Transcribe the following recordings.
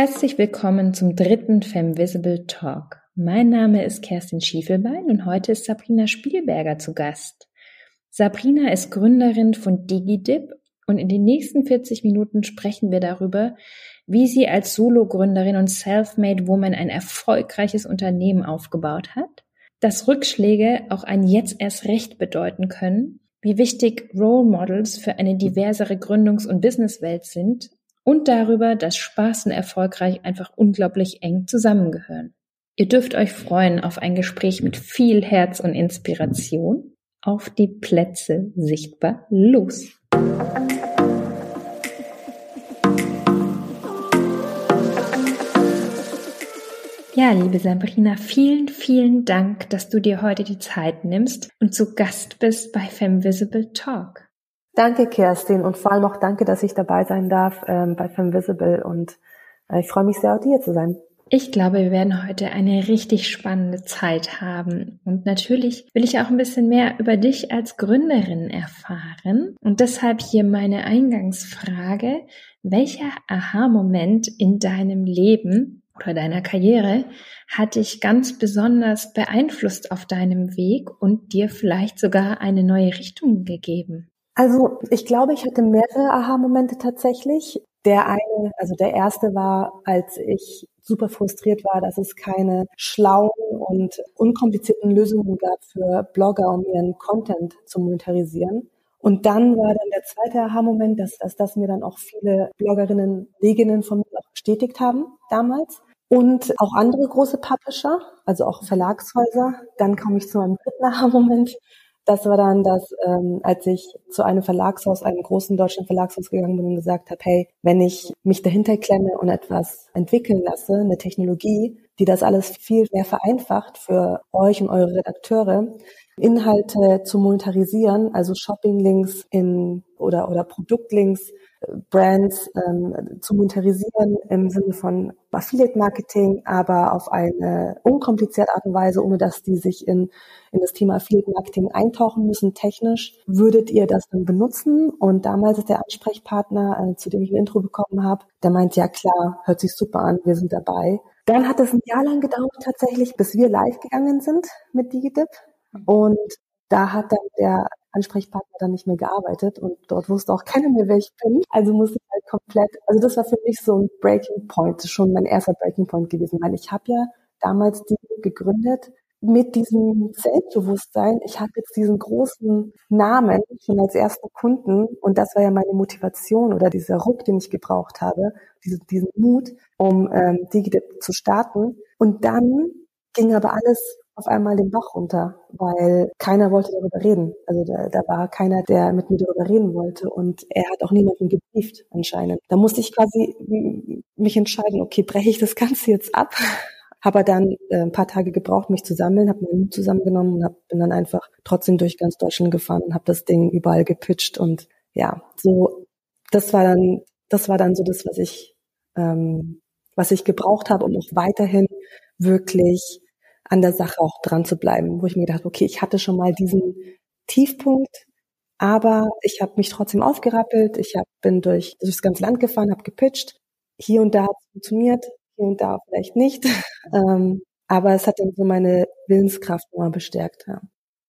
Herzlich willkommen zum dritten Femvisible Talk. Mein Name ist Kerstin Schiefelbein und heute ist Sabrina Spielberger zu Gast. Sabrina ist Gründerin von DigiDip und in den nächsten 40 Minuten sprechen wir darüber, wie sie als Solo-Gründerin und Self-Made Woman ein erfolgreiches Unternehmen aufgebaut hat, dass Rückschläge auch ein Jetzt erst Recht bedeuten können, wie wichtig Role Models für eine diversere Gründungs- und Businesswelt sind und darüber, dass Spaß und erfolgreich einfach unglaublich eng zusammengehören. Ihr dürft euch freuen auf ein Gespräch mit viel Herz und Inspiration. Auf die Plätze sichtbar los. Ja, liebe Sabrina, vielen, vielen Dank, dass du dir heute die Zeit nimmst und zu Gast bist bei Femvisible Talk. Danke, Kerstin, und vor allem auch danke, dass ich dabei sein darf ähm, bei Femvisible und äh, ich freue mich sehr, auch hier zu sein. Ich glaube, wir werden heute eine richtig spannende Zeit haben. Und natürlich will ich auch ein bisschen mehr über dich als Gründerin erfahren. Und deshalb hier meine Eingangsfrage. Welcher Aha-Moment in deinem Leben oder deiner Karriere hat dich ganz besonders beeinflusst auf deinem Weg und dir vielleicht sogar eine neue Richtung gegeben? Also ich glaube, ich hatte mehrere Aha-Momente tatsächlich. Der eine, also der erste war, als ich super frustriert war, dass es keine schlauen und unkomplizierten Lösungen gab für Blogger, um ihren Content zu monetarisieren. Und dann war dann der zweite Aha-Moment, dass, dass das mir dann auch viele Bloggerinnen, Leginnen von mir auch bestätigt haben damals. Und auch andere große Publisher, also auch Verlagshäuser. Dann komme ich zu meinem dritten Aha-Moment. Das war dann das, ähm, als ich zu einem Verlagshaus, einem großen deutschen Verlagshaus gegangen bin und gesagt habe, hey, wenn ich mich dahinter klemme und etwas entwickeln lasse, eine Technologie, die das alles viel mehr vereinfacht für euch und eure Redakteure, Inhalte zu monetarisieren, also Shopping-Links in oder oder Produktlinks Brands ähm, zu monetarisieren im Sinne von Affiliate-Marketing, aber auf eine unkomplizierte Art und Weise, ohne dass die sich in, in das Thema Affiliate-Marketing eintauchen müssen, technisch, würdet ihr das dann benutzen? Und damals ist der Ansprechpartner, äh, zu dem ich ein Intro bekommen habe, der meint, ja klar, hört sich super an, wir sind dabei. Dann hat es ein Jahr lang gedauert tatsächlich, bis wir live gegangen sind mit DigiDip. Und da hat dann der Ansprechpartner dann nicht mehr gearbeitet und dort wusste auch keiner mehr, wer ich bin. Also musste ich halt komplett, also das war für mich so ein Breaking Point, schon mein erster Breaking Point gewesen, weil ich habe ja damals die gegründet mit diesem Selbstbewusstsein, ich habe jetzt diesen großen Namen schon als ersten Kunden und das war ja meine Motivation oder dieser Ruck, den ich gebraucht habe, diesen, diesen Mut, um ähm, Digidip zu starten. Und dann ging aber alles auf einmal den Bach runter, weil keiner wollte darüber reden. Also da, da war keiner, der mit mir darüber reden wollte und er hat auch niemanden gebrieft anscheinend. Da musste ich quasi mich entscheiden, okay, breche ich das Ganze jetzt ab? Habe dann äh, ein paar Tage gebraucht, mich zu sammeln, habe meinen Mut zusammengenommen und hab, bin dann einfach trotzdem durch ganz Deutschland gefahren und habe das Ding überall gepitcht und ja, so das war dann das war dann so das, was ich ähm, was ich gebraucht habe, um auch weiterhin wirklich an der Sache auch dran zu bleiben, wo ich mir gedacht, okay, ich hatte schon mal diesen Tiefpunkt, aber ich habe mich trotzdem aufgerappelt, ich hab, bin durch, durchs ganze Land gefahren, habe gepitcht, hier und da hat es funktioniert, hier und da vielleicht nicht, ähm, aber es hat dann so meine Willenskraft nochmal bestärkt. Ja.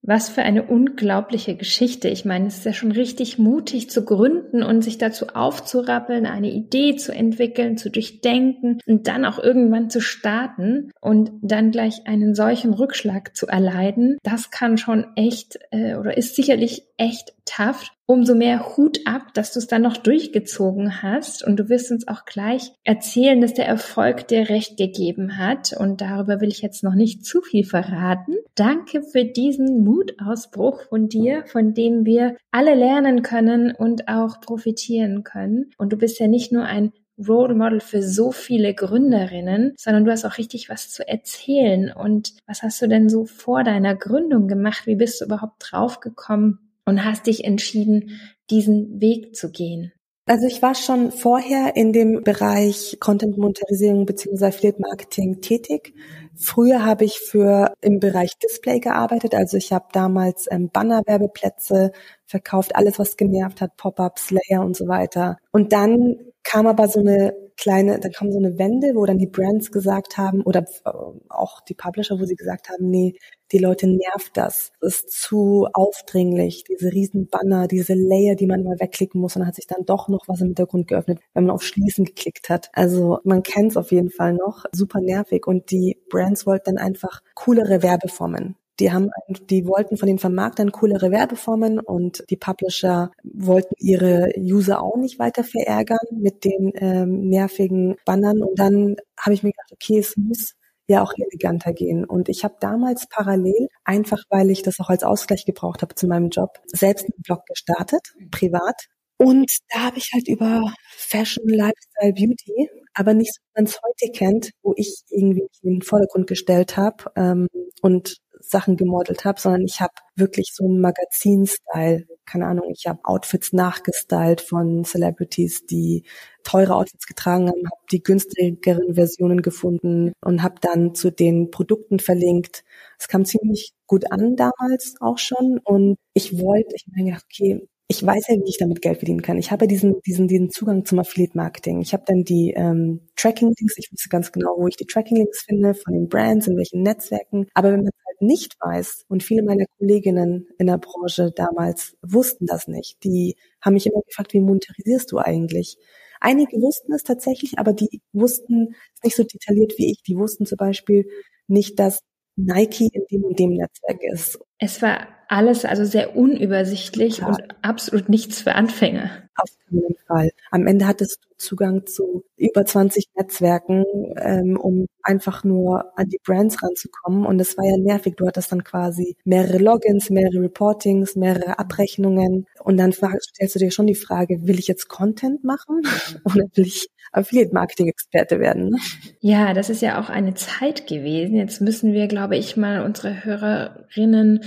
Was für eine unglaubliche Geschichte. Ich meine, es ist ja schon richtig mutig zu gründen und sich dazu aufzurappeln, eine Idee zu entwickeln, zu durchdenken und dann auch irgendwann zu starten und dann gleich einen solchen Rückschlag zu erleiden. Das kann schon echt äh, oder ist sicherlich echt tough. Umso mehr Hut ab, dass du es dann noch durchgezogen hast. Und du wirst uns auch gleich erzählen, dass der Erfolg dir recht gegeben hat. Und darüber will ich jetzt noch nicht zu viel verraten. Danke für diesen Mutausbruch von dir, von dem wir alle lernen können und auch profitieren können. Und du bist ja nicht nur ein Role Model für so viele Gründerinnen, sondern du hast auch richtig was zu erzählen. Und was hast du denn so vor deiner Gründung gemacht? Wie bist du überhaupt draufgekommen, und hast dich entschieden, diesen Weg zu gehen? Also ich war schon vorher in dem Bereich Content Monetarisierung bzw. Affiliate Marketing tätig. Früher habe ich für im Bereich Display gearbeitet, also ich habe damals ähm, Banner-Werbeplätze verkauft, alles was genervt hat, Pop-ups, Layer und so weiter. Und dann kam aber so eine kleine, dann kommen so eine Wende, wo dann die Brands gesagt haben oder äh, auch die Publisher, wo sie gesagt haben, nee, die Leute nervt das. Das ist zu aufdringlich, diese riesen Banner, diese Layer, die man mal wegklicken muss und dann hat sich dann doch noch was im Hintergrund geöffnet, wenn man auf Schließen geklickt hat. Also man kennt es auf jeden Fall noch. Super nervig und die Brands wollten dann einfach coolere Werbeformen. Die haben, die wollten von den Vermarktern coolere Werbeformen und die Publisher wollten ihre User auch nicht weiter verärgern mit den ähm, nervigen Bannern. Und dann habe ich mir gedacht, okay, es muss ja auch eleganter gehen. Und ich habe damals parallel, einfach weil ich das auch als Ausgleich gebraucht habe zu meinem Job, selbst einen Blog gestartet, privat. Und da habe ich halt über Fashion, Lifestyle, Beauty, aber nicht so, wie man es heute kennt, wo ich irgendwie in den Vordergrund gestellt habe ähm, und Sachen gemodelt habe, sondern ich habe wirklich so Magazin-Style, keine Ahnung, ich habe Outfits nachgestylt von Celebrities, die teure Outfits getragen haben, habe die günstigeren Versionen gefunden und habe dann zu den Produkten verlinkt. Es kam ziemlich gut an damals auch schon und ich wollte, ich habe mir gedacht, okay, ich weiß ja, wie ich damit Geld verdienen kann. Ich habe diesen, diesen, diesen Zugang zum Affiliate-Marketing. Ich habe dann die ähm, Tracking-Links. Ich wusste ganz genau, wo ich die Tracking-Links finde, von den Brands, in welchen Netzwerken. Aber wenn man halt nicht weiß, und viele meiner Kolleginnen in der Branche damals wussten das nicht, die haben mich immer gefragt, wie monetarisierst du eigentlich? Einige wussten es tatsächlich, aber die wussten es nicht so detailliert wie ich. Die wussten zum Beispiel nicht, dass Nike in dem und dem Netzwerk ist. Es war alles also sehr unübersichtlich ja. und absolut nichts für Anfänger. Auf keinen Fall. Am Ende hattest du Zugang zu über 20 Netzwerken, ähm, um einfach nur an die Brands ranzukommen. Und es war ja nervig. Du hattest dann quasi mehrere Logins, mehrere Reportings, mehrere Abrechnungen. Und dann stellst du dir schon die Frage, will ich jetzt Content machen oder will ich Affiliate-Marketing-Experte werden? Ne? Ja, das ist ja auch eine Zeit gewesen. Jetzt müssen wir, glaube ich, mal unsere Hörerinnen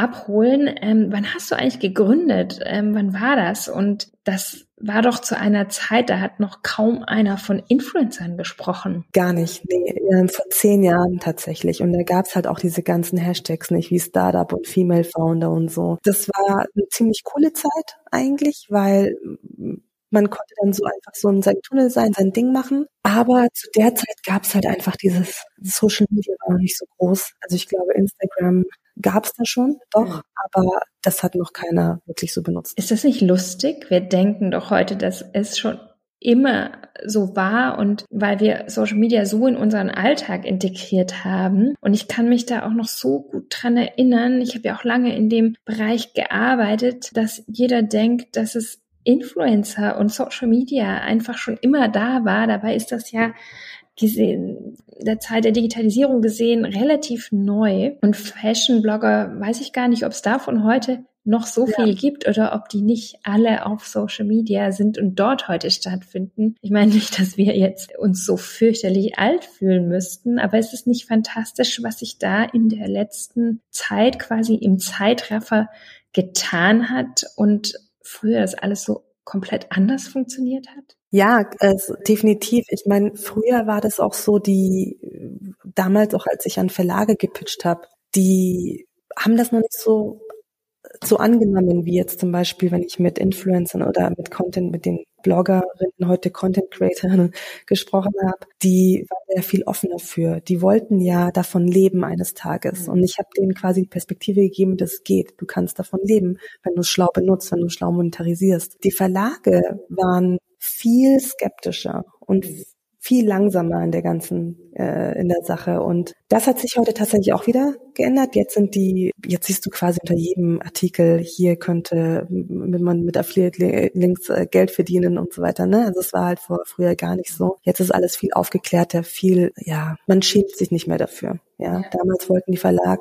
abholen. Ähm, wann hast du eigentlich gegründet? Ähm, wann war das? Und das war doch zu einer Zeit, da hat noch kaum einer von Influencern gesprochen. Gar nicht, nee, ähm, vor zehn Jahren tatsächlich. Und da gab's halt auch diese ganzen Hashtags nicht, wie Startup und Female Founder und so. Das war eine ziemlich coole Zeit eigentlich, weil man konnte dann so einfach so in seinem Tunnel sein, sein Ding machen. Aber zu der Zeit gab's halt einfach dieses Social Media war noch nicht so groß. Also ich glaube, Instagram gab es da schon, doch, aber das hat noch keiner wirklich so benutzt. Ist das nicht lustig? Wir denken doch heute, dass es schon immer so war und weil wir Social Media so in unseren Alltag integriert haben. Und ich kann mich da auch noch so gut dran erinnern. Ich habe ja auch lange in dem Bereich gearbeitet, dass jeder denkt, dass es Influencer und Social Media einfach schon immer da war. Dabei ist das ja gesehen, der Zeit der Digitalisierung gesehen, relativ neu. Und Fashion-Blogger, weiß ich gar nicht, ob es davon heute noch so ja. viel gibt oder ob die nicht alle auf Social Media sind und dort heute stattfinden. Ich meine nicht, dass wir jetzt uns so fürchterlich alt fühlen müssten, aber es ist nicht fantastisch, was sich da in der letzten Zeit quasi im Zeitraffer getan hat und früher das alles so komplett anders funktioniert hat? Ja, also definitiv. Ich meine, früher war das auch so, die damals auch als ich an Verlage gepitcht habe, die haben das noch nicht so so angenommen wie jetzt zum Beispiel, wenn ich mit Influencern oder mit Content, mit den Bloggerinnen, heute Content Creatorinnen gesprochen habe, die waren ja viel offener für. Die wollten ja davon leben eines Tages. Mhm. Und ich habe denen quasi die Perspektive gegeben, das geht. Du kannst davon leben, wenn du es schlau benutzt, wenn du schlau monetarisierst. Die Verlage waren viel skeptischer und viel langsamer in der ganzen äh, in der Sache und das hat sich heute tatsächlich auch wieder geändert. Jetzt sind die jetzt siehst du quasi unter jedem Artikel hier könnte man mit Affiliate Links äh, Geld verdienen und so weiter, ne? Also es war halt vor früher gar nicht so. Jetzt ist alles viel aufgeklärter, viel ja, man schämt sich nicht mehr dafür. Ja, damals wollten die Verlag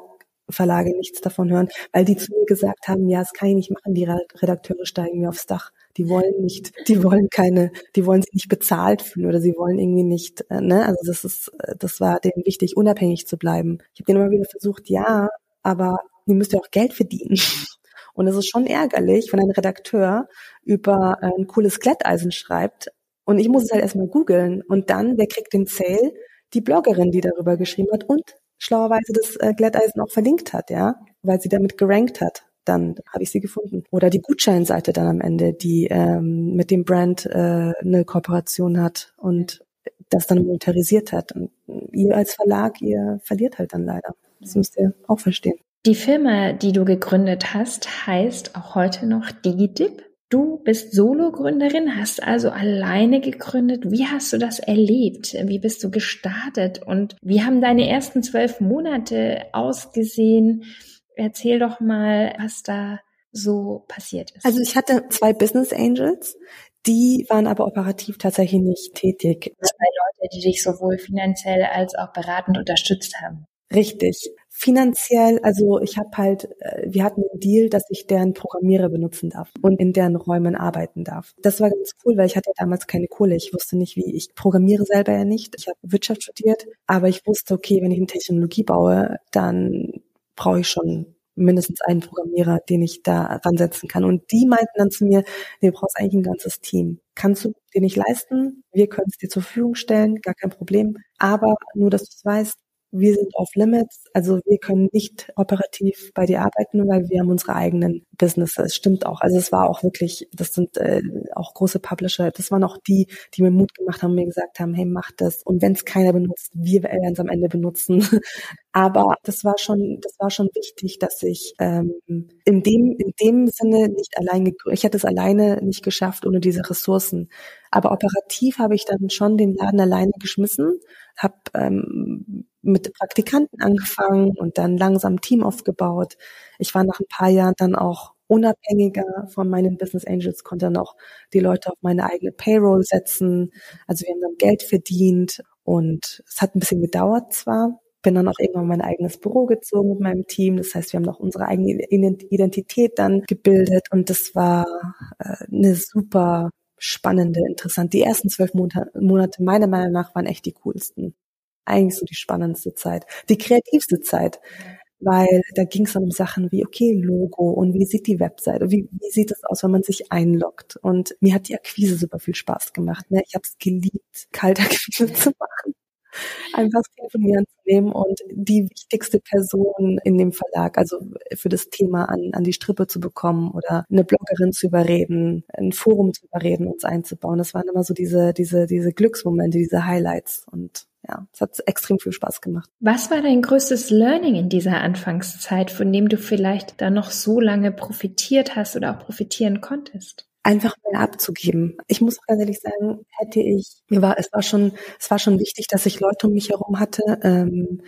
Verlage nichts davon hören, weil die zu mir gesagt haben, ja, das kann ich nicht machen, die Redakteure steigen mir aufs Dach. Die wollen nicht, die wollen keine, die wollen sich nicht bezahlt fühlen oder sie wollen irgendwie nicht, äh, ne, also das ist, äh, das war denen wichtig, unabhängig zu bleiben. Ich habe denen immer wieder versucht, ja, aber ihr müsst ja auch Geld verdienen. Und es ist schon ärgerlich, wenn ein Redakteur über ein cooles Glätteisen schreibt und ich muss es halt erstmal googeln und dann, wer kriegt den Sale? Die Bloggerin, die darüber geschrieben hat und schlauerweise das äh, Glätteisen auch verlinkt hat, ja, weil sie damit gerankt hat dann habe ich sie gefunden. Oder die Gutscheinseite dann am Ende, die ähm, mit dem Brand äh, eine Kooperation hat und das dann monetarisiert hat. Und ihr als Verlag, ihr verliert halt dann leider. Das müsst ihr auch verstehen. Die Firma, die du gegründet hast, heißt auch heute noch DigiDip. Du bist Solo-Gründerin, hast also alleine gegründet. Wie hast du das erlebt? Wie bist du gestartet? Und wie haben deine ersten zwölf Monate ausgesehen? Erzähl doch mal, was da so passiert ist. Also ich hatte zwei Business Angels, die waren aber operativ tatsächlich nicht tätig. Zwei Leute, die dich sowohl finanziell als auch beratend unterstützt haben. Richtig. Finanziell, also ich habe halt, äh, wir hatten einen Deal, dass ich deren Programmierer benutzen darf und in deren Räumen arbeiten darf. Das war ganz cool, weil ich hatte damals keine Kohle. Ich wusste nicht, wie ich programmiere selber ja nicht. Ich habe Wirtschaft studiert, aber ich wusste, okay, wenn ich eine Technologie baue, dann brauche ich schon mindestens einen Programmierer, den ich da ransetzen kann. Und die meinten dann zu mir, nee, du brauchst eigentlich ein ganzes Team. Kannst du dir nicht leisten? Wir können es dir zur Verfügung stellen, gar kein Problem. Aber nur, dass du es weißt, wir sind off limits, also wir können nicht operativ bei dir arbeiten, weil wir haben unsere eigenen Businesses. Es stimmt auch. Also es war auch wirklich, das sind äh, auch große Publisher. Das waren auch die, die mir Mut gemacht haben, mir gesagt haben, hey, mach das. Und wenn es keiner benutzt, wir werden es am Ende benutzen. Aber das war schon, das war schon wichtig, dass ich ähm, in dem in dem Sinne nicht allein, ich hätte es alleine nicht geschafft ohne diese Ressourcen. Aber operativ habe ich dann schon den Laden alleine geschmissen, habe ähm, mit Praktikanten angefangen und dann langsam Team aufgebaut. Ich war nach ein paar Jahren dann auch unabhängiger von meinen Business Angels, konnte dann auch die Leute auf meine eigene Payroll setzen. Also wir haben dann Geld verdient und es hat ein bisschen gedauert zwar, bin dann auch irgendwann mein eigenes Büro gezogen mit meinem Team. Das heißt, wir haben noch unsere eigene Identität dann gebildet und das war äh, eine super spannende, interessante. Die ersten zwölf Monate meiner Meinung nach waren echt die coolsten eigentlich so die spannendste Zeit, die kreativste Zeit, weil da ging es um Sachen wie, okay, Logo und wie sieht die Webseite, wie, wie sieht es aus, wenn man sich einloggt. Und mir hat die Akquise super viel Spaß gemacht. Ne? Ich habe es geliebt, Kaltakquise zu machen einfach telefonieren zu nehmen und die wichtigste Person in dem Verlag, also für das Thema an, an die Strippe zu bekommen oder eine Bloggerin zu überreden, ein Forum zu überreden, uns einzubauen. Das waren immer so diese, diese, diese Glücksmomente, diese Highlights und ja, es hat extrem viel Spaß gemacht. Was war dein größtes Learning in dieser Anfangszeit, von dem du vielleicht da noch so lange profitiert hast oder auch profitieren konntest? Einfach mal abzugeben. Ich muss ganz ehrlich sagen, hätte ich, mir war, es war schon, es war schon wichtig, dass ich Leute um mich herum hatte, ähm,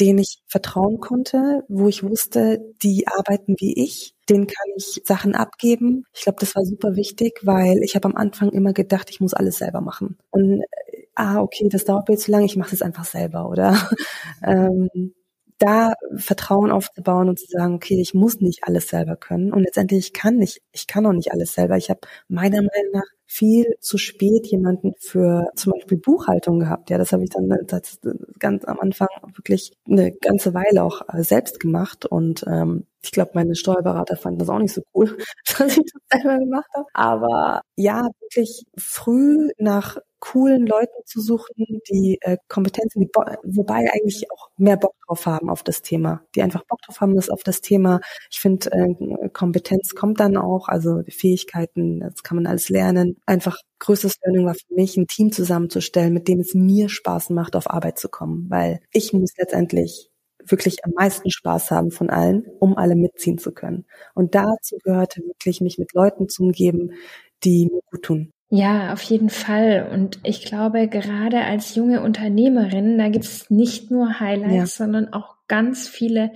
denen ich vertrauen konnte, wo ich wusste, die arbeiten wie ich, denen kann ich Sachen abgeben. Ich glaube, das war super wichtig, weil ich habe am Anfang immer gedacht, ich muss alles selber machen. Und äh, ah, okay, das dauert mir zu lange, ich mache das einfach selber, oder? ähm, da Vertrauen aufzubauen und zu sagen, okay, ich muss nicht alles selber können und letztendlich ich kann nicht, ich kann auch nicht alles selber. Ich habe meiner Meinung nach viel zu spät jemanden für zum Beispiel Buchhaltung gehabt. Ja, das habe ich dann das ganz am Anfang wirklich eine ganze Weile auch äh, selbst gemacht und ähm, ich glaube, meine Steuerberater fanden das auch nicht so cool, dass ich das selber gemacht habe. Aber ja, wirklich früh nach coolen Leuten zu suchen, die äh, Kompetenzen, die wobei eigentlich auch mehr Bock drauf haben auf das Thema, die einfach Bock drauf haben, das auf das Thema. Ich finde, äh, Kompetenz kommt dann auch, also Fähigkeiten, das kann man alles lernen. Einfach größtes Learning war für mich, ein Team zusammenzustellen, mit dem es mir Spaß macht, auf Arbeit zu kommen, weil ich muss letztendlich wirklich am meisten Spaß haben von allen, um alle mitziehen zu können. Und dazu gehörte wirklich, mich mit Leuten zu umgeben, die mir gut tun. Ja, auf jeden Fall. Und ich glaube, gerade als junge Unternehmerin, da gibt es nicht nur Highlights, ja. sondern auch ganz viele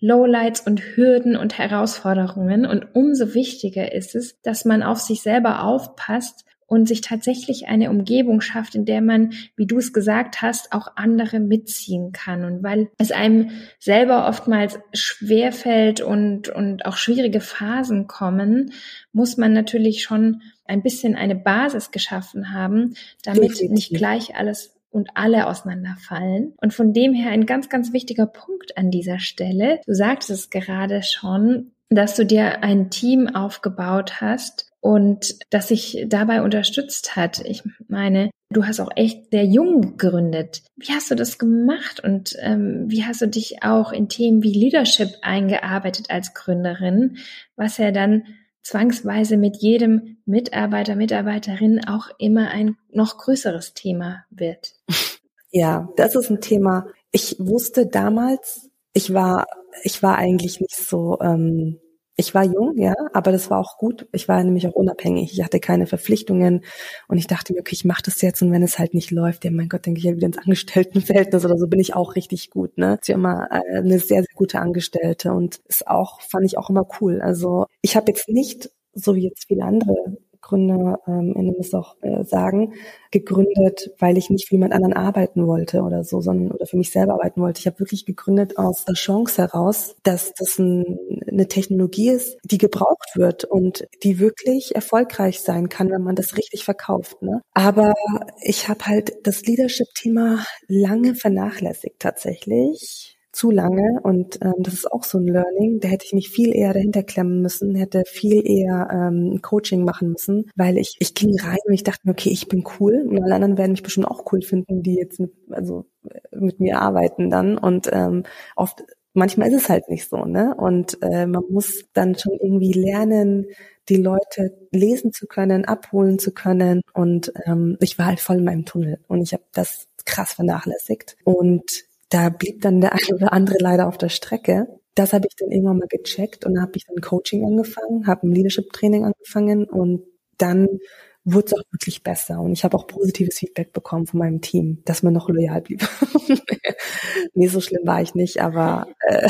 Lowlights und Hürden und Herausforderungen. Und umso wichtiger ist es, dass man auf sich selber aufpasst und sich tatsächlich eine Umgebung schafft, in der man, wie du es gesagt hast, auch andere mitziehen kann. Und weil es einem selber oftmals schwerfällt und, und auch schwierige Phasen kommen, muss man natürlich schon ein bisschen eine Basis geschaffen haben, damit Definitiv. nicht gleich alles und alle auseinanderfallen. Und von dem her ein ganz, ganz wichtiger Punkt an dieser Stelle. Du sagtest es gerade schon, dass du dir ein Team aufgebaut hast, und das sich dabei unterstützt hat. Ich meine, du hast auch echt sehr jung gegründet. Wie hast du das gemacht und ähm, wie hast du dich auch in Themen wie Leadership eingearbeitet als Gründerin, was ja dann zwangsweise mit jedem Mitarbeiter, Mitarbeiterin auch immer ein noch größeres Thema wird. Ja, das ist ein Thema. Ich wusste damals, ich war, ich war eigentlich nicht so, ähm, ich war jung, ja, aber das war auch gut. Ich war nämlich auch unabhängig. Ich hatte keine Verpflichtungen und ich dachte mir, okay, ich mache das jetzt und wenn es halt nicht läuft, ja, mein Gott, denke ich ja wieder ins Angestelltenverhältnis oder so bin ich auch richtig gut, ne? Ich war immer äh, eine sehr, sehr gute Angestellte und ist auch, fand ich auch immer cool. Also ich habe jetzt nicht so wie jetzt viele andere GründerInnen ähm, es auch äh, sagen, gegründet, weil ich nicht für jemand anderen arbeiten wollte oder so, sondern oder für mich selber arbeiten wollte. Ich habe wirklich gegründet aus der Chance heraus, dass das ein, eine Technologie ist, die gebraucht wird und die wirklich erfolgreich sein kann, wenn man das richtig verkauft. Ne? Aber ich habe halt das Leadership-Thema lange vernachlässigt tatsächlich zu lange und ähm, das ist auch so ein Learning. Da hätte ich mich viel eher dahinter klemmen müssen, hätte viel eher ähm, Coaching machen müssen, weil ich ich ging rein und ich dachte mir, okay, ich bin cool und alle anderen werden mich bestimmt auch cool finden, die jetzt mit, also mit mir arbeiten dann und ähm, oft manchmal ist es halt nicht so, ne? Und äh, man muss dann schon irgendwie lernen, die Leute lesen zu können, abholen zu können. Und ähm, ich war halt voll in meinem Tunnel und ich habe das krass vernachlässigt. Und da blieb dann der eine oder andere leider auf der Strecke. Das habe ich dann irgendwann mal gecheckt und habe ich dann Coaching angefangen, habe ein Leadership-Training angefangen und dann wurde es auch wirklich besser. Und ich habe auch positives Feedback bekommen von meinem Team, dass man noch loyal blieb. nee, so schlimm war ich nicht, aber äh,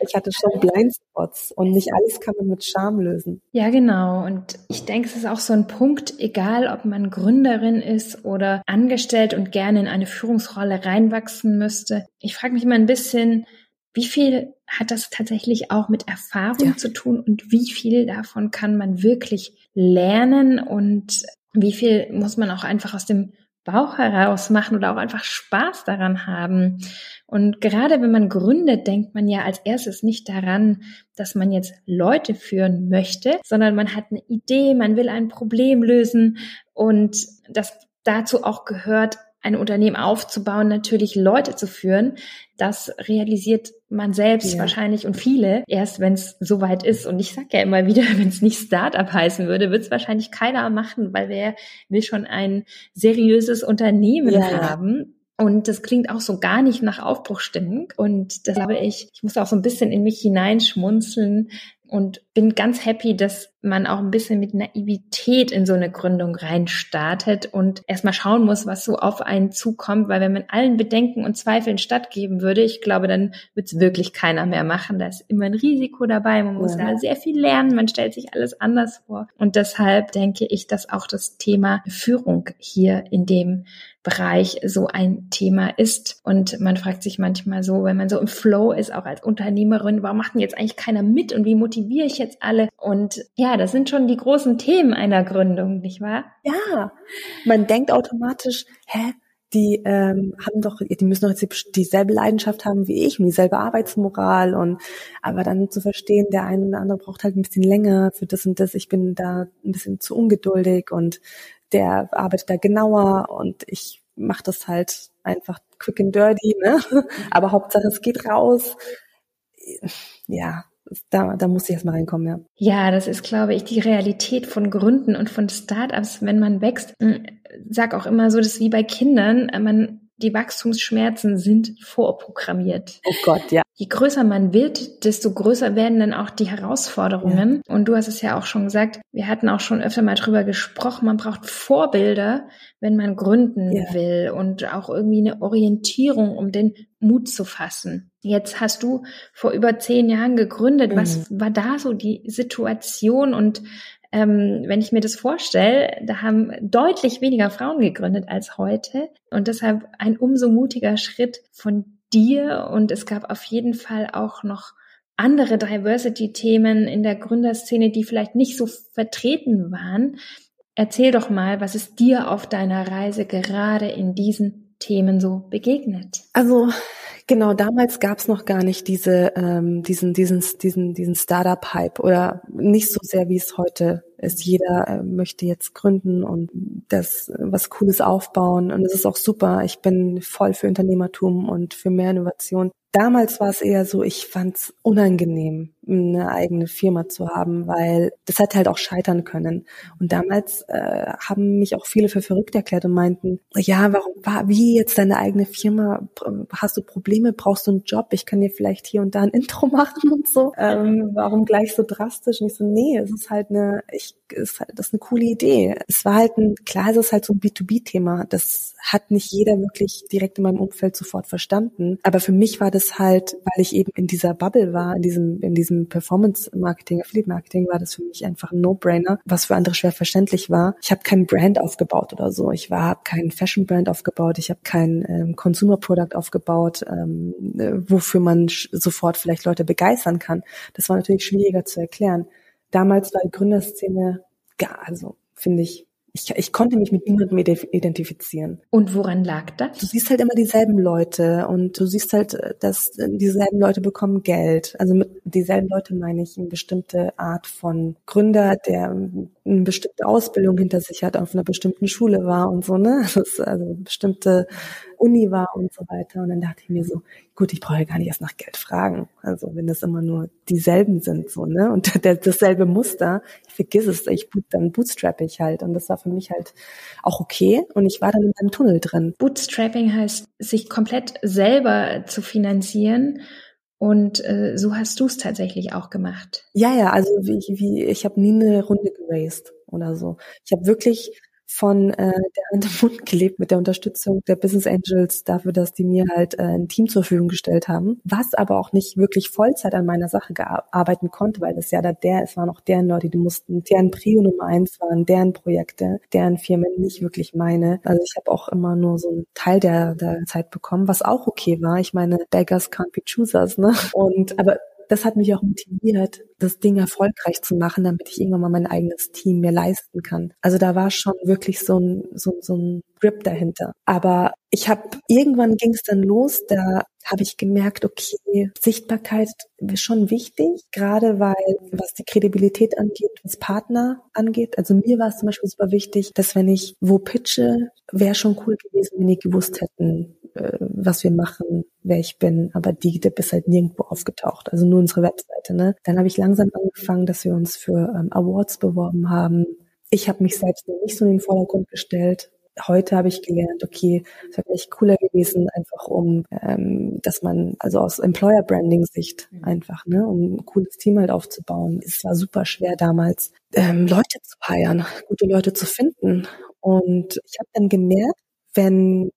ich hatte schon Blindspots und nicht alles kann man mit Charme lösen. Ja, genau. Und ich denke, es ist auch so ein Punkt, egal ob man Gründerin ist oder angestellt und gerne in eine Führungsrolle reinwachsen müsste. Ich frage mich immer ein bisschen, wie viel hat das tatsächlich auch mit Erfahrung ja. zu tun und wie viel davon kann man wirklich lernen und wie viel muss man auch einfach aus dem Bauch heraus machen oder auch einfach Spaß daran haben. Und gerade wenn man gründet, denkt man ja als erstes nicht daran, dass man jetzt Leute führen möchte, sondern man hat eine Idee, man will ein Problem lösen und das dazu auch gehört, ein Unternehmen aufzubauen, natürlich Leute zu führen. Das realisiert man selbst ja. wahrscheinlich und viele erst, wenn es soweit ist. Und ich sage ja immer wieder, wenn es nicht Startup heißen würde, wird es wahrscheinlich keiner machen, weil wer will schon ein seriöses Unternehmen ja. haben. Und das klingt auch so gar nicht nach Aufbruchstimmung. Und das glaube ich, ich muss auch so ein bisschen in mich hineinschmunzeln, und bin ganz happy, dass man auch ein bisschen mit Naivität in so eine Gründung reinstartet und erstmal schauen muss, was so auf einen zukommt, weil wenn man allen Bedenken und Zweifeln stattgeben würde, ich glaube, dann wird es wirklich keiner mehr machen. Da ist immer ein Risiko dabei, man muss ja. da sehr viel lernen, man stellt sich alles anders vor. Und deshalb denke ich, dass auch das Thema Führung hier in dem Bereich so ein Thema ist. Und man fragt sich manchmal so, wenn man so im Flow ist, auch als Unternehmerin, warum macht denn jetzt eigentlich keiner mit und wie motiviere ich jetzt alle? Und ja, das sind schon die großen Themen einer Gründung, nicht wahr? Ja, man denkt automatisch, hä, die ähm, haben doch, die müssen doch jetzt dieselbe Leidenschaft haben wie ich und dieselbe Arbeitsmoral und aber dann zu verstehen, der eine oder andere braucht halt ein bisschen länger für das und das. Ich bin da ein bisschen zu ungeduldig und der arbeitet da genauer und ich mache das halt einfach quick and dirty, ne? Aber Hauptsache es geht raus. Ja, da, da muss ich erstmal reinkommen, ja. Ja, das ist, glaube ich, die Realität von Gründen und von Startups, wenn man wächst. Hm, sag auch immer so, das ist wie bei Kindern. Man die Wachstumsschmerzen sind vorprogrammiert. Oh Gott, ja. Je größer man wird, desto größer werden dann auch die Herausforderungen. Ja. Und du hast es ja auch schon gesagt, wir hatten auch schon öfter mal drüber gesprochen, man braucht Vorbilder, wenn man gründen ja. will und auch irgendwie eine Orientierung, um den Mut zu fassen. Jetzt hast du vor über zehn Jahren gegründet. Mhm. Was war da so die Situation und ähm, wenn ich mir das vorstelle, da haben deutlich weniger Frauen gegründet als heute und deshalb ein umso mutiger Schritt von dir und es gab auf jeden Fall auch noch andere Diversity-Themen in der Gründerszene, die vielleicht nicht so vertreten waren. Erzähl doch mal, was ist dir auf deiner Reise gerade in diesen Themen so begegnet? Also Genau, damals gab es noch gar nicht diese, ähm, diesen, diesen, diesen, diesen Startup-Hype oder nicht so sehr, wie es heute ist. Jeder äh, möchte jetzt gründen und das was Cooles aufbauen und es ist auch super. Ich bin voll für Unternehmertum und für mehr Innovation. Damals war es eher so, ich fand es unangenehm, eine eigene Firma zu haben, weil das hätte halt auch scheitern können. Und damals äh, haben mich auch viele für verrückt erklärt und meinten, ja, warum war wie jetzt deine eigene Firma? Hast du Probleme? Brauchst du einen Job? Ich kann dir vielleicht hier und da ein Intro machen und so. Ähm, warum gleich so drastisch? Und ich so, nee, es ist halt eine, ich, ist halt, das ist eine coole Idee. Es war halt ein, klar, es ist halt so ein B2B-Thema. Das hat nicht jeder wirklich direkt in meinem Umfeld sofort verstanden. Aber für mich war das halt, weil ich eben in dieser Bubble war, in diesem, in diesem Performance-Marketing, Affiliate-Marketing war das für mich einfach ein No-Brainer, was für andere schwer verständlich war. Ich habe kein Brand aufgebaut oder so. Ich war habe kein Fashion-Brand aufgebaut. Ich habe kein ähm, Consumer-Product aufgebaut, ähm, äh, wofür man sofort vielleicht Leute begeistern kann. Das war natürlich schwieriger zu erklären. Damals war die Gründerszene, gar, also finde ich, ich, ich konnte mich mit niemandem identifizieren. Und woran lag das? Du siehst halt immer dieselben Leute und du siehst halt, dass dieselben Leute bekommen Geld. Also mit dieselben Leute meine ich eine bestimmte Art von Gründer, der eine bestimmte Ausbildung hinter sich hat, auf einer bestimmten Schule war und so, ne? Also bestimmte Uni war und so weiter. Und dann dachte ich mir so, gut, ich brauche ja gar nicht erst nach Geld fragen. Also wenn das immer nur dieselben sind, so, ne? Und der, dasselbe Muster, ich vergiss es, ich dann bootstrap ich halt. Und das war für mich halt auch okay. Und ich war dann in einem Tunnel drin. Bootstrapping heißt, sich komplett selber zu finanzieren. Und äh, so hast du es tatsächlich auch gemacht. Ja, ja, also wie, wie ich habe nie eine Runde geraced oder so. Ich habe wirklich von äh, der Hand im Mund gelebt mit der Unterstützung der Business Angels dafür, dass die mir halt äh, ein Team zur Verfügung gestellt haben, was aber auch nicht wirklich Vollzeit an meiner Sache arbeiten konnte, weil das ja da der, es waren auch deren Leute, die mussten, deren Prio Nummer eins waren, deren Projekte, deren Firmen, nicht wirklich meine. Also ich habe auch immer nur so einen Teil der, der Zeit bekommen, was auch okay war. Ich meine, beggars can't be choosers, ne? Und aber das hat mich auch motiviert, das Ding erfolgreich zu machen, damit ich irgendwann mal mein eigenes Team mir leisten kann. Also da war schon wirklich so ein, so, so ein Grip dahinter. Aber ich habe, irgendwann ging es dann los, da habe ich gemerkt, okay, Sichtbarkeit ist schon wichtig, gerade weil, was die Kredibilität angeht, was Partner angeht. Also mir war es zum Beispiel super wichtig, dass wenn ich wo pitche, wäre schon cool gewesen, wenn die gewusst hätten, was wir machen, wer ich bin. Aber die DIGDIP ist halt nirgendwo aufgetaucht, also nur unsere Webseite. Ne? Dann habe ich langsam angefangen, dass wir uns für ähm, Awards beworben haben. Ich habe mich selbst nicht so in den Vordergrund gestellt. Heute habe ich gelernt, okay, es wäre echt cooler gewesen, einfach um, ähm, dass man, also aus Employer-Branding-Sicht mhm. einfach, ne, um ein cooles Team halt aufzubauen. Es war super schwer damals, ähm, Leute zu heiren, gute Leute zu finden. Und ich habe dann gemerkt, wenn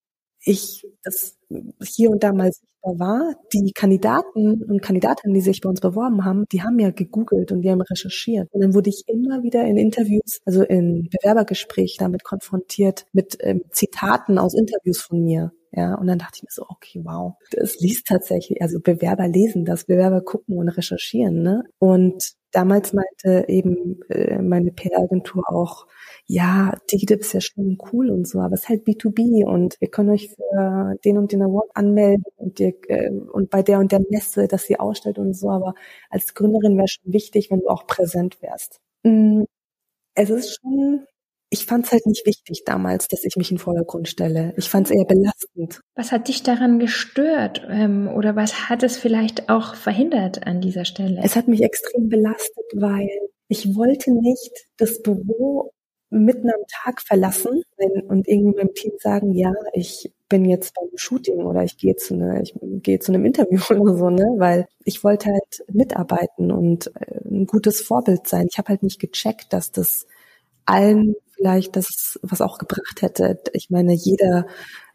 ich das hier und da mal sichtbar war, die Kandidaten und Kandidatinnen, die sich bei uns beworben haben, die haben ja gegoogelt und die haben recherchiert. Und dann wurde ich immer wieder in Interviews, also in Bewerbergespräch damit konfrontiert mit ähm, Zitaten aus Interviews von mir. Ja, und dann dachte ich mir so, okay, wow, das liest tatsächlich, also Bewerber lesen das, Bewerber gucken und recherchieren, ne? Und damals meinte eben äh, meine PR-Agentur auch, ja, Digidip ist ja schon cool und so, aber es ist halt B2B und wir können euch für den und den Award anmelden und, dir, äh, und bei der und der Messe, dass sie ausstellt und so, aber als Gründerin wäre schon wichtig, wenn du auch präsent wärst. Mm, es ist schon ich fand es halt nicht wichtig damals, dass ich mich in den Vordergrund stelle. Ich fand es eher belastend. Was hat dich daran gestört ähm, oder was hat es vielleicht auch verhindert an dieser Stelle? Es hat mich extrem belastet, weil ich wollte nicht das Büro mitten am Tag verlassen und irgendwie meinem Team sagen, ja, ich bin jetzt beim Shooting oder ich gehe zu, ne, ich gehe zu einem Interview oder so, ne, weil ich wollte halt mitarbeiten und äh, ein gutes Vorbild sein. Ich habe halt nicht gecheckt, dass das allen vielleicht das, was auch gebracht hätte. Ich meine, jeder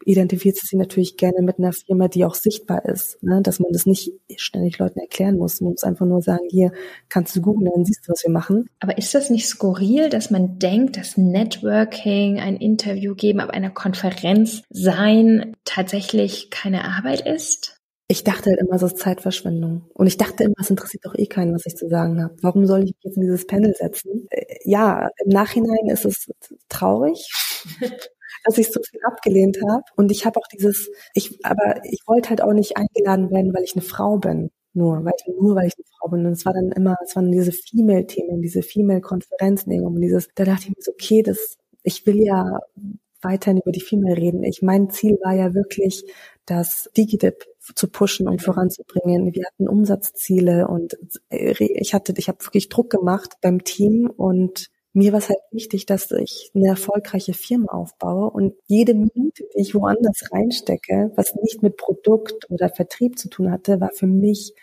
identifiziert sich natürlich gerne mit einer Firma, die auch sichtbar ist, ne? dass man das nicht ständig Leuten erklären muss. Man muss einfach nur sagen, hier kannst du googeln, dann siehst du, was wir machen. Aber ist das nicht skurril, dass man denkt, dass Networking, ein Interview geben, auf einer Konferenz sein tatsächlich keine Arbeit ist? Ich dachte halt immer, es ist Zeitverschwendung. Und ich dachte immer, es interessiert doch eh keinen, was ich zu sagen habe. Warum soll ich mich jetzt in dieses Panel setzen? Äh, ja, im Nachhinein ist es traurig. dass ich so viel abgelehnt habe. Und ich habe auch dieses, ich, aber ich wollte halt auch nicht eingeladen werden, weil ich eine Frau bin. Nur, weil ich, nur weil ich eine Frau bin. Und es war dann immer, es waren diese Female-Themen, diese Female-Konferenzen, und dieses, da dachte ich mir so, okay, das, ich will ja weiterhin über die Female reden. Ich, mein Ziel war ja wirklich, das DigiDip zu pushen und voranzubringen. Wir hatten Umsatzziele und ich hatte, ich habe wirklich Druck gemacht beim Team und mir war es halt wichtig, dass ich eine erfolgreiche Firma aufbaue und jede Minute, die ich woanders reinstecke, was nicht mit Produkt oder Vertrieb zu tun hatte, war für mich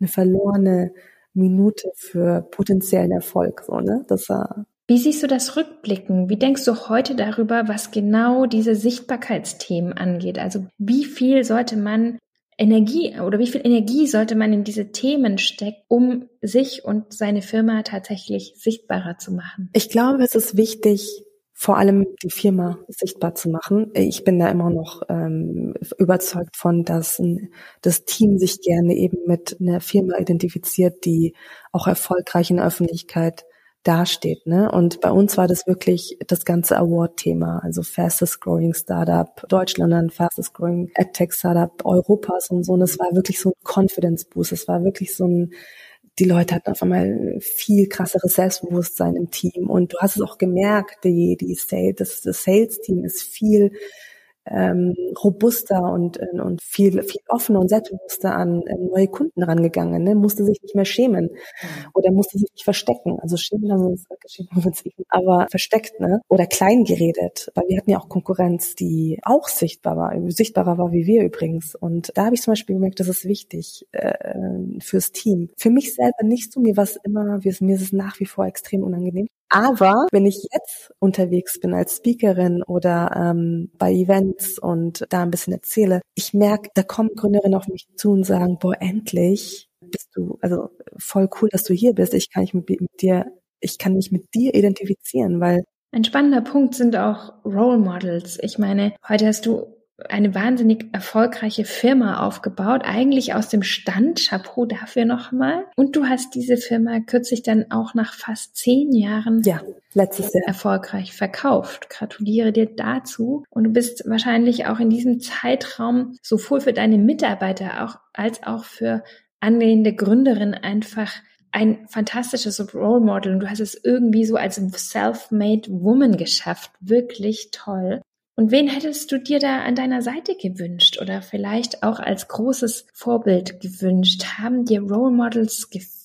eine verlorene Minute für potenziellen Erfolg. So, ne? Das war wie siehst du das rückblicken? Wie denkst du heute darüber, was genau diese Sichtbarkeitsthemen angeht? Also wie viel sollte man Energie oder wie viel Energie sollte man in diese Themen stecken, um sich und seine Firma tatsächlich sichtbarer zu machen? Ich glaube, es ist wichtig, vor allem die Firma sichtbar zu machen. Ich bin da immer noch ähm, überzeugt von, dass ein, das Team sich gerne eben mit einer Firma identifiziert, die auch erfolgreich in der Öffentlichkeit dasteht. Ne? Und bei uns war das wirklich das ganze Award-Thema, also Fastest Growing Startup Deutschland, dann Fastest Growing AdTech Startup Europas und so. Und es war wirklich so ein Confidence Boost. Es war wirklich so ein, die Leute hatten auf einmal viel krasseres Selbstbewusstsein im Team. Und du hast es auch gemerkt, die, die Sales, das, das Sales-Team ist viel ähm, robuster und, äh, und viel, viel offener und selbstbewusster an äh, neue Kunden rangegangen, ne? musste sich nicht mehr schämen mhm. oder musste sich nicht verstecken. Also schämen haben wir uns, geschämt haben wir uns aber versteckt, ne? Oder klein geredet, weil wir hatten ja auch Konkurrenz, die auch sichtbar war, sichtbarer war wie wir übrigens. Und da habe ich zum Beispiel gemerkt, das ist wichtig äh, fürs Team. Für mich selber nicht so, mir war es immer, mir ist es nach wie vor extrem unangenehm. Aber wenn ich jetzt unterwegs bin als Speakerin oder ähm, bei Events und da ein bisschen erzähle, ich merke, da kommen Gründerinnen auf mich zu und sagen, boah, endlich bist du, also voll cool, dass du hier bist. Ich kann mich mit, mit dir, ich kann mich mit dir identifizieren, weil ein spannender Punkt sind auch Role Models. Ich meine, heute hast du eine wahnsinnig erfolgreiche Firma aufgebaut, eigentlich aus dem Stand. Chapeau dafür nochmal. Und du hast diese Firma kürzlich dann auch nach fast zehn Jahren ja, letztes Jahr. erfolgreich verkauft. Gratuliere dir dazu. Und du bist wahrscheinlich auch in diesem Zeitraum sowohl für deine Mitarbeiter auch, als auch für angehende Gründerinnen einfach ein fantastisches Role Model und du hast es irgendwie so als self-made Woman geschafft. Wirklich toll. Und wen hättest du dir da an deiner Seite gewünscht oder vielleicht auch als großes Vorbild gewünscht? Haben dir Role Models gefehlt,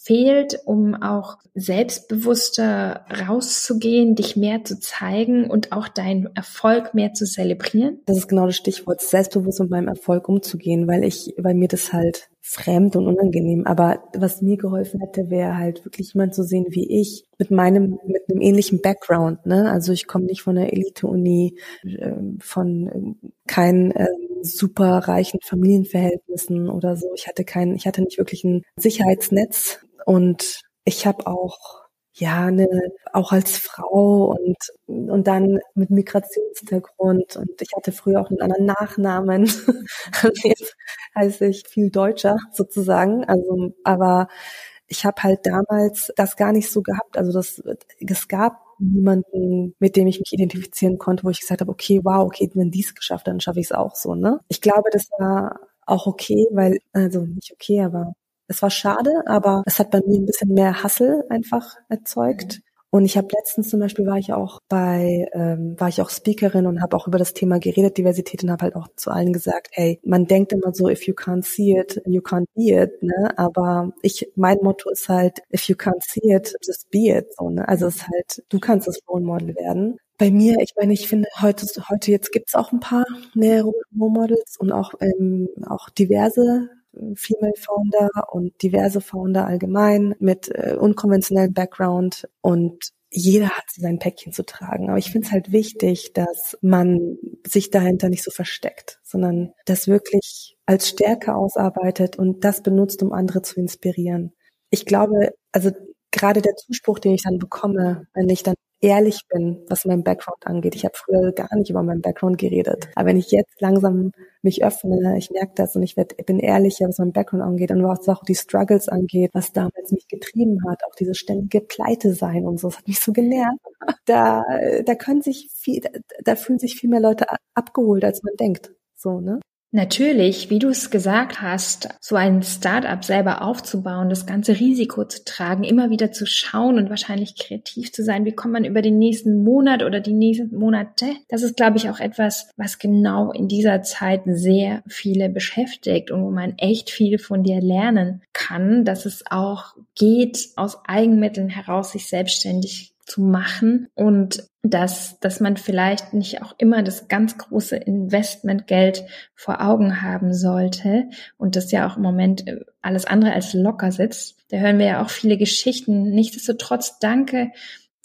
um auch selbstbewusster rauszugehen, dich mehr zu zeigen und auch deinen Erfolg mehr zu zelebrieren? Das ist genau das Stichwort, selbstbewusst mit meinem Erfolg umzugehen, weil ich, weil mir das halt fremd und unangenehm. Aber was mir geholfen hätte, wäre halt wirklich jemand zu sehen wie ich mit meinem, mit einem ähnlichen Background. Ne? Also ich komme nicht von der Elite-Uni, äh, von äh, keinen äh, super reichen Familienverhältnissen oder so. Ich hatte kein, ich hatte nicht wirklich ein Sicherheitsnetz und ich habe auch ja, eine, auch als Frau und, und dann mit Migrationshintergrund und ich hatte früher auch einen anderen Nachnamen. Jetzt heiße ich viel deutscher sozusagen. Also, aber ich habe halt damals das gar nicht so gehabt. Also das, es gab niemanden, mit dem ich mich identifizieren konnte, wo ich gesagt habe, okay, wow, okay, wenn dies geschafft, dann schaffe ich es auch so. Ne? Ich glaube, das war auch okay, weil, also nicht okay, aber es war schade, aber es hat bei mir ein bisschen mehr Hassel einfach erzeugt. Und ich habe letztens zum Beispiel war ich auch bei, ähm, war ich auch Speakerin und habe auch über das Thema geredet, Diversität und habe halt auch zu allen gesagt, hey, man denkt immer so, if you can't see it, you can't be it, ne? Aber ich, mein Motto ist halt, if you can't see it, just be it. So, ne? Also es ist halt, du kannst das Role Model werden. Bei mir, ich meine, ich finde heute, heute jetzt gibt's auch ein paar mehr Role Models und auch ähm, auch diverse Female Founder und diverse Founder allgemein mit äh, unkonventionellem Background und jeder hat sein Päckchen zu tragen. Aber ich finde es halt wichtig, dass man sich dahinter nicht so versteckt, sondern das wirklich als Stärke ausarbeitet und das benutzt, um andere zu inspirieren. Ich glaube, also gerade der Zuspruch, den ich dann bekomme, wenn ich dann ehrlich bin, was mein Background angeht. Ich habe früher gar nicht über meinen Background geredet. Aber wenn ich jetzt langsam mich öffne, ich merke das und ich werd, bin ehrlicher, was mein Background angeht und was auch die Struggles angeht, was damals mich getrieben hat, auch diese ständige Pleite sein und so, das hat mich so genervt. da, da können sich viel, da fühlen sich viel mehr Leute abgeholt, als man denkt. So, ne? Natürlich, wie du es gesagt hast, so ein Startup selber aufzubauen, das ganze Risiko zu tragen, immer wieder zu schauen und wahrscheinlich kreativ zu sein. Wie kommt man über den nächsten Monat oder die nächsten Monate? Das ist, glaube ich, auch etwas, was genau in dieser Zeit sehr viele beschäftigt und wo man echt viel von dir lernen kann, dass es auch geht, aus Eigenmitteln heraus sich selbstständig zu machen und dass, dass man vielleicht nicht auch immer das ganz große Investmentgeld vor Augen haben sollte und das ja auch im Moment äh, alles andere als locker sitzt. Da hören wir ja auch viele Geschichten. Nichtsdestotrotz danke,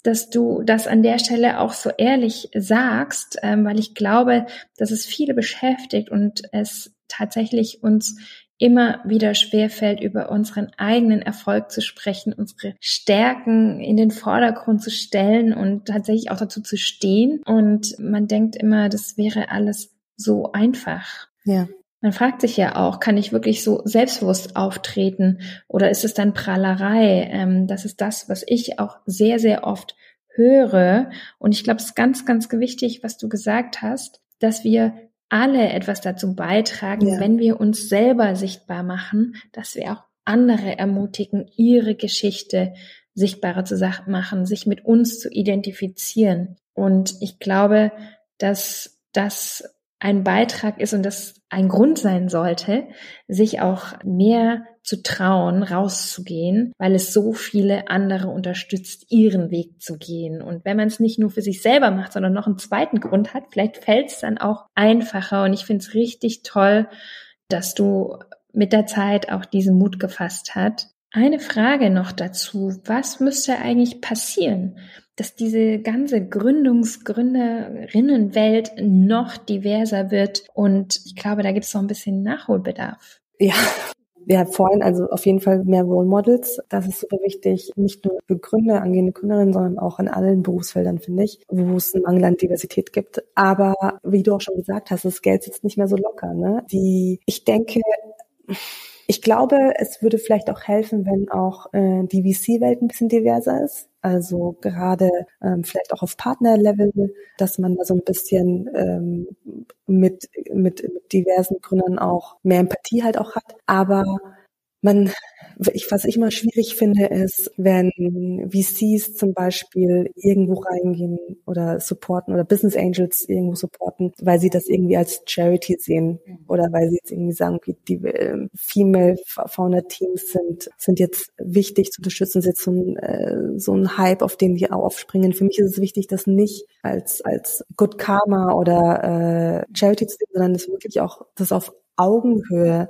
dass du das an der Stelle auch so ehrlich sagst, ähm, weil ich glaube, dass es viele beschäftigt und es tatsächlich uns immer wieder schwerfällt, über unseren eigenen Erfolg zu sprechen, unsere Stärken in den Vordergrund zu stellen und tatsächlich auch dazu zu stehen. Und man denkt immer, das wäre alles so einfach. Ja. Man fragt sich ja auch, kann ich wirklich so selbstbewusst auftreten oder ist es dann Prahlerei? Ähm, das ist das, was ich auch sehr, sehr oft höre. Und ich glaube, es ist ganz, ganz wichtig, was du gesagt hast, dass wir alle etwas dazu beitragen, ja. wenn wir uns selber sichtbar machen, dass wir auch andere ermutigen, ihre Geschichte sichtbarer zu machen, sich mit uns zu identifizieren. Und ich glaube, dass das ein Beitrag ist und das ein Grund sein sollte, sich auch mehr zu trauen, rauszugehen, weil es so viele andere unterstützt, ihren Weg zu gehen. Und wenn man es nicht nur für sich selber macht, sondern noch einen zweiten Grund hat, vielleicht fällt es dann auch einfacher. Und ich finde es richtig toll, dass du mit der Zeit auch diesen Mut gefasst hat. Eine Frage noch dazu. Was müsste eigentlich passieren, dass diese ganze Gründungsgründerinnenwelt noch diverser wird. Und ich glaube, da gibt es noch ein bisschen Nachholbedarf. Ja, ja, vorhin also auf jeden Fall mehr Role Models. Das ist super wichtig, nicht nur für Gründer, angehende Gründerinnen, sondern auch in allen Berufsfeldern, finde ich, wo es einen Mangel an Diversität gibt. Aber wie du auch schon gesagt hast, das Geld sitzt nicht mehr so locker. Ne? Die, ich denke, ich glaube, es würde vielleicht auch helfen, wenn auch äh, die VC-Welt ein bisschen diverser ist. Also gerade ähm, vielleicht auch auf Partnerlevel, dass man da so ein bisschen ähm, mit, mit, diversen Gründern auch mehr Empathie halt auch hat. Aber man, ich, was ich immer schwierig finde, ist, wenn VCs zum Beispiel irgendwo reingehen oder supporten oder Business Angels irgendwo supporten, weil sie das irgendwie als Charity sehen mhm. oder weil sie jetzt irgendwie sagen, okay, die äh, Female Founder Teams sind, sind jetzt wichtig zu unterstützen, ist jetzt so ein, äh, so ein Hype, auf den wir aufspringen. Für mich ist es wichtig, das nicht als, als Good Karma oder äh, Charity zu sehen, sondern das wirklich auch, das auf Augenhöhe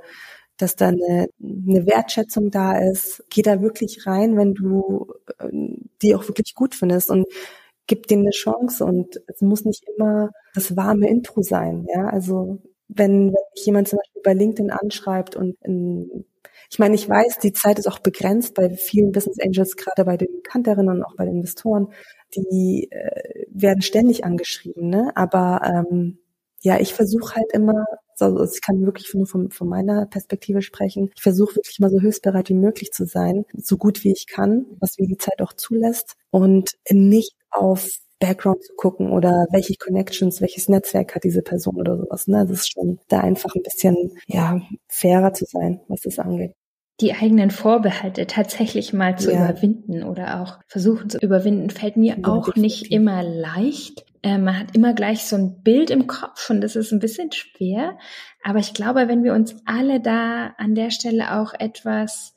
dass da eine, eine Wertschätzung da ist. Geh da wirklich rein, wenn du äh, die auch wirklich gut findest und gib denen eine Chance und es muss nicht immer das warme Intro sein. Ja, also wenn, wenn mich jemand zum Beispiel bei LinkedIn anschreibt und in, ich meine, ich weiß, die Zeit ist auch begrenzt bei vielen Business Angels, gerade bei den Kanterinnen und auch bei den Investoren, die äh, werden ständig angeschrieben, ne? Aber ähm, ja, ich versuche halt immer, also ich kann wirklich nur von, von meiner Perspektive sprechen. Ich versuche wirklich mal so hilfsbereit wie möglich zu sein, so gut wie ich kann, was mir die Zeit auch zulässt und nicht auf Background zu gucken oder welche Connections, welches Netzwerk hat diese Person oder sowas. Ne? Das ist schon da einfach ein bisschen ja fairer zu sein, was das angeht die eigenen Vorbehalte tatsächlich mal zu ja. überwinden oder auch versuchen zu überwinden, fällt mir ja, auch nicht immer leicht. Äh, man hat immer gleich so ein Bild im Kopf und das ist ein bisschen schwer. Aber ich glaube, wenn wir uns alle da an der Stelle auch etwas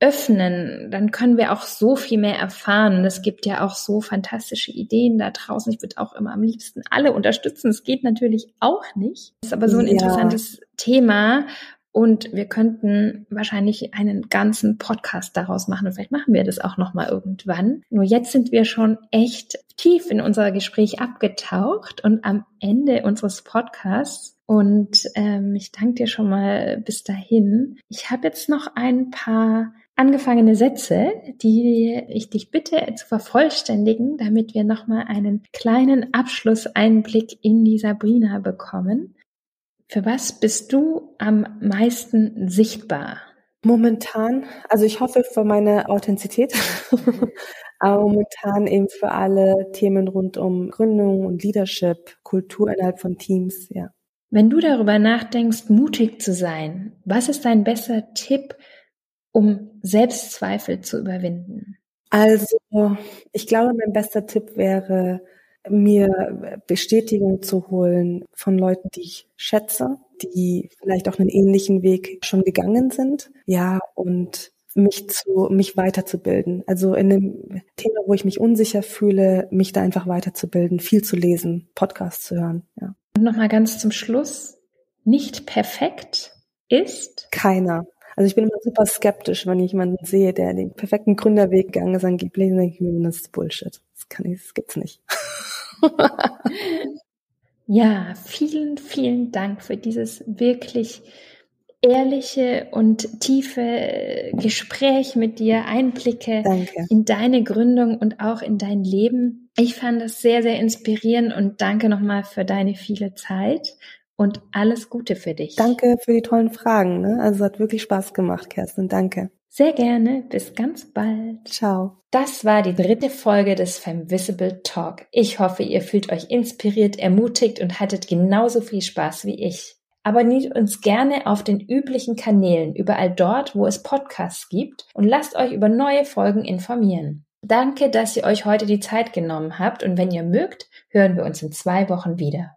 öffnen, dann können wir auch so viel mehr erfahren. Und es gibt ja auch so fantastische Ideen da draußen. Ich würde auch immer am liebsten alle unterstützen. Es geht natürlich auch nicht. Das ist aber so ein ja. interessantes Thema. Und wir könnten wahrscheinlich einen ganzen Podcast daraus machen. Und vielleicht machen wir das auch nochmal irgendwann. Nur jetzt sind wir schon echt tief in unser Gespräch abgetaucht und am Ende unseres Podcasts. Und ähm, ich danke dir schon mal bis dahin. Ich habe jetzt noch ein paar angefangene Sätze, die ich dich bitte zu vervollständigen, damit wir nochmal einen kleinen Abschlusseinblick in die Sabrina bekommen. Für was bist du am meisten sichtbar? Momentan, also ich hoffe für meine Authentizität, Aber momentan eben für alle Themen rund um Gründung und Leadership, Kultur innerhalb von Teams, ja. Wenn du darüber nachdenkst, mutig zu sein, was ist dein bester Tipp, um Selbstzweifel zu überwinden? Also, ich glaube, mein bester Tipp wäre, mir Bestätigung zu holen von Leuten, die ich schätze, die vielleicht auch einen ähnlichen Weg schon gegangen sind. Ja, und mich zu, mich weiterzubilden. Also in einem Thema, wo ich mich unsicher fühle, mich da einfach weiterzubilden, viel zu lesen, Podcasts zu hören, ja. Und nochmal ganz zum Schluss. Nicht perfekt ist? Keiner. Also ich bin immer super skeptisch, wenn ich jemanden sehe, der den perfekten Gründerweg gegangen ist angeblich, dann denke ich mir, das ist Bullshit. Das kann ich, das gibt's nicht. ja, vielen, vielen Dank für dieses wirklich ehrliche und tiefe Gespräch mit dir, Einblicke danke. in deine Gründung und auch in dein Leben. Ich fand das sehr, sehr inspirierend und danke nochmal für deine viele Zeit und alles Gute für dich. Danke für die tollen Fragen. Ne? Also hat wirklich Spaß gemacht, Kerstin. Danke. Sehr gerne. Bis ganz bald. Ciao. Das war die dritte Folge des Femvisible Talk. Ich hoffe, ihr fühlt euch inspiriert, ermutigt und hattet genauso viel Spaß wie ich. Abonniert uns gerne auf den üblichen Kanälen, überall dort, wo es Podcasts gibt und lasst euch über neue Folgen informieren. Danke, dass ihr euch heute die Zeit genommen habt und wenn ihr mögt, hören wir uns in zwei Wochen wieder.